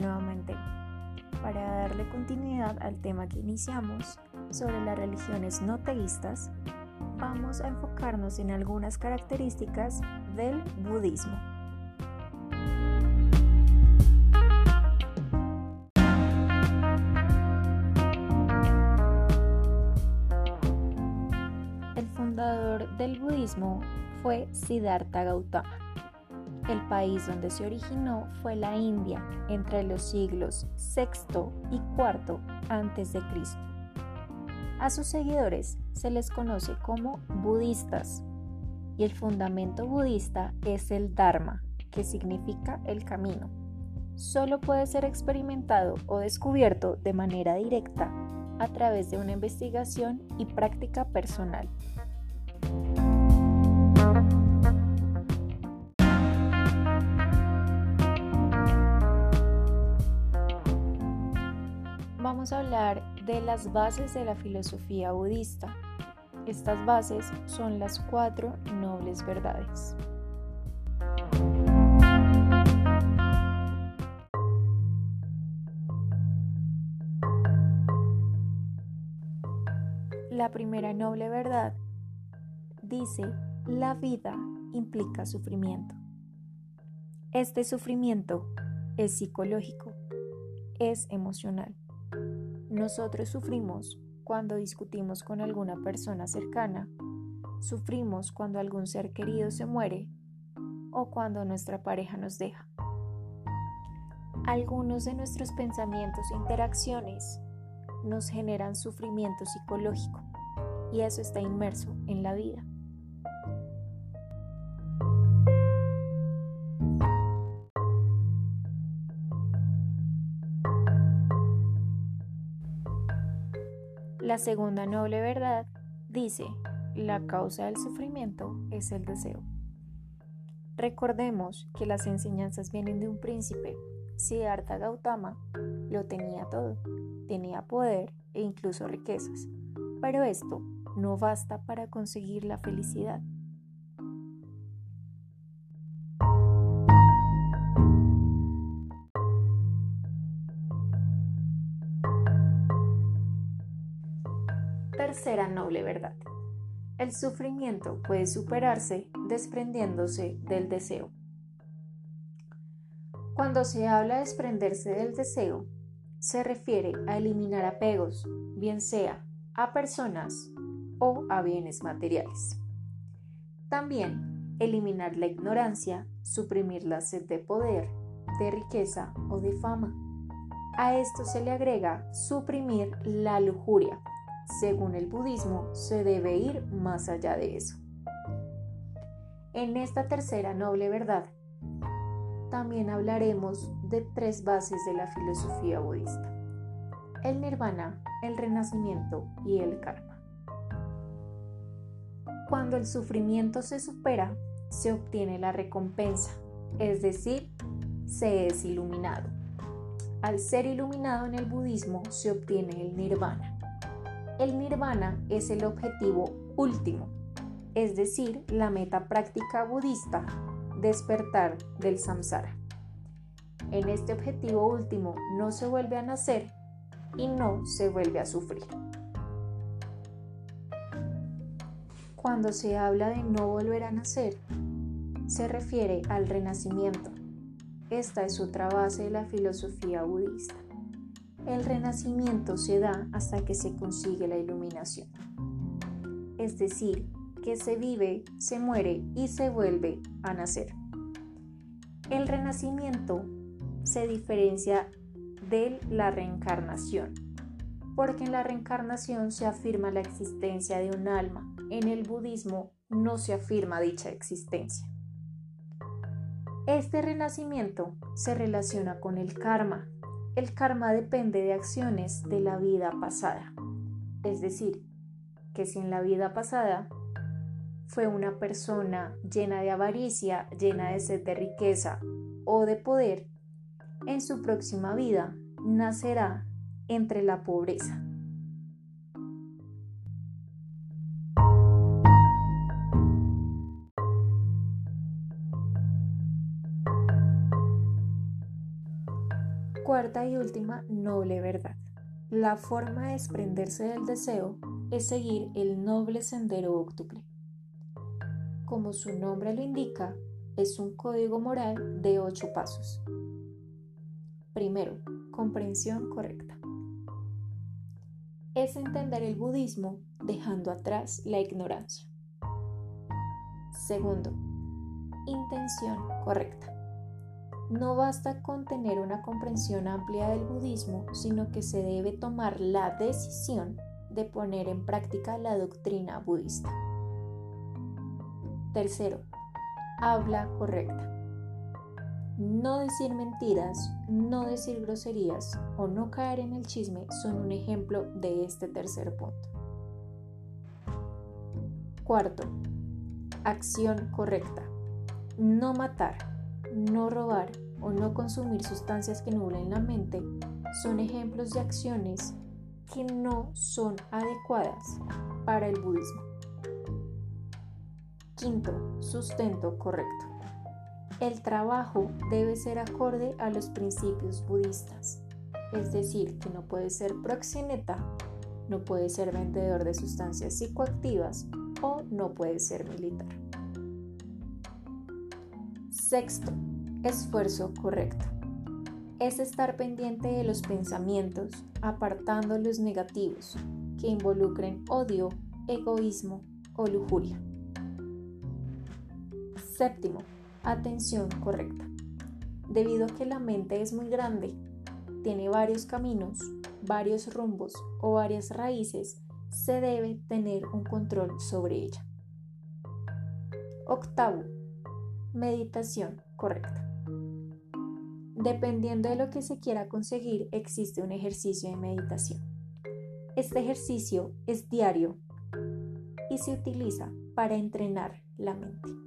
Nuevamente. Para darle continuidad al tema que iniciamos sobre las religiones no teístas, vamos a enfocarnos en algunas características del budismo. El fundador del budismo fue Siddhartha Gautama el país donde se originó fue la India entre los siglos VI y IV a.C. A sus seguidores se les conoce como budistas y el fundamento budista es el Dharma, que significa el camino. Solo puede ser experimentado o descubierto de manera directa a través de una investigación y práctica personal. Vamos a hablar de las bases de la filosofía budista. Estas bases son las cuatro nobles verdades. La primera noble verdad dice, la vida implica sufrimiento. Este sufrimiento es psicológico, es emocional. Nosotros sufrimos cuando discutimos con alguna persona cercana, sufrimos cuando algún ser querido se muere o cuando nuestra pareja nos deja. Algunos de nuestros pensamientos e interacciones nos generan sufrimiento psicológico y eso está inmerso en la vida. La segunda noble verdad dice, la causa del sufrimiento es el deseo. Recordemos que las enseñanzas vienen de un príncipe. Siddhartha Gautama lo tenía todo, tenía poder e incluso riquezas, pero esto no basta para conseguir la felicidad. Tercera noble verdad. El sufrimiento puede superarse desprendiéndose del deseo. Cuando se habla de desprenderse del deseo, se refiere a eliminar apegos, bien sea a personas o a bienes materiales. También eliminar la ignorancia, suprimir la sed de poder, de riqueza o de fama. A esto se le agrega suprimir la lujuria, según el budismo, se debe ir más allá de eso. En esta tercera noble verdad, también hablaremos de tres bases de la filosofía budista. El nirvana, el renacimiento y el karma. Cuando el sufrimiento se supera, se obtiene la recompensa, es decir, se es iluminado. Al ser iluminado en el budismo se obtiene el nirvana. El nirvana es el objetivo último, es decir, la meta práctica budista, despertar del samsara. En este objetivo último no se vuelve a nacer y no se vuelve a sufrir. Cuando se habla de no volver a nacer, se refiere al renacimiento. Esta es otra base de la filosofía budista. El renacimiento se da hasta que se consigue la iluminación. Es decir, que se vive, se muere y se vuelve a nacer. El renacimiento se diferencia de la reencarnación, porque en la reencarnación se afirma la existencia de un alma, en el budismo no se afirma dicha existencia. Este renacimiento se relaciona con el karma, el karma depende de acciones de la vida pasada. Es decir, que si en la vida pasada fue una persona llena de avaricia, llena de sed de riqueza o de poder, en su próxima vida nacerá entre la pobreza. Cuarta y última noble verdad. La forma de desprenderse del deseo es seguir el noble sendero octuple. Como su nombre lo indica, es un código moral de ocho pasos. Primero, comprensión correcta. Es entender el budismo dejando atrás la ignorancia. Segundo, intención correcta. No basta con tener una comprensión amplia del budismo, sino que se debe tomar la decisión de poner en práctica la doctrina budista. Tercero, habla correcta. No decir mentiras, no decir groserías o no caer en el chisme son un ejemplo de este tercer punto. Cuarto, acción correcta. No matar, no robar o no consumir sustancias que nublen la mente son ejemplos de acciones que no son adecuadas para el budismo. Quinto, sustento correcto. El trabajo debe ser acorde a los principios budistas, es decir, que no puede ser proxeneta, no puede ser vendedor de sustancias psicoactivas o no puede ser militar. Sexto, esfuerzo correcto. Es estar pendiente de los pensamientos, apartando los negativos que involucren odio, egoísmo o lujuria. Séptimo, atención correcta. Debido a que la mente es muy grande, tiene varios caminos, varios rumbos o varias raíces, se debe tener un control sobre ella. Octavo, meditación correcta. Dependiendo de lo que se quiera conseguir, existe un ejercicio de meditación. Este ejercicio es diario y se utiliza para entrenar la mente.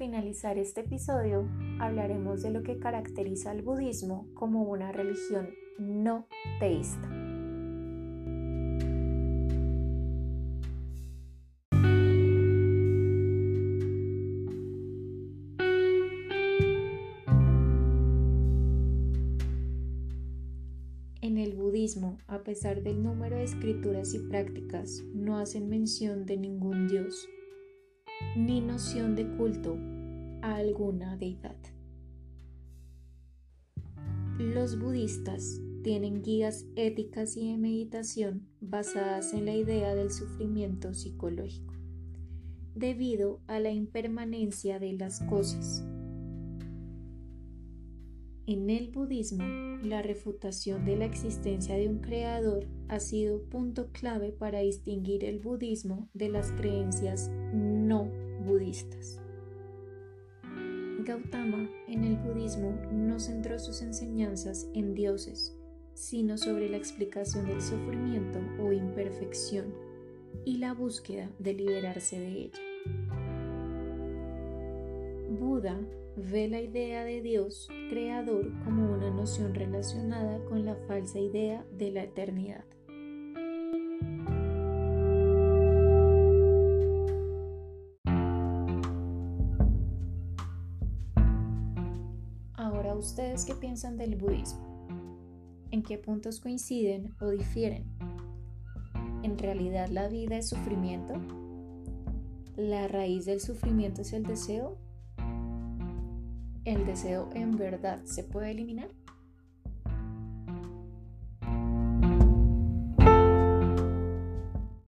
Finalizar este episodio, hablaremos de lo que caracteriza al budismo como una religión no teísta. En el budismo, a pesar del número de escrituras y prácticas, no hacen mención de ningún dios ni noción de culto a alguna deidad. Los budistas tienen guías éticas y de meditación basadas en la idea del sufrimiento psicológico, debido a la impermanencia de las cosas. En el budismo, la refutación de la existencia de un creador ha sido punto clave para distinguir el budismo de las creencias budistas. Gautama en el budismo no centró sus enseñanzas en dioses, sino sobre la explicación del sufrimiento o imperfección y la búsqueda de liberarse de ella. Buda ve la idea de Dios creador como una noción relacionada con la falsa idea de la eternidad. Piensan del budismo? ¿En qué puntos coinciden o difieren? ¿En realidad la vida es sufrimiento? ¿La raíz del sufrimiento es el deseo? ¿El deseo en verdad se puede eliminar?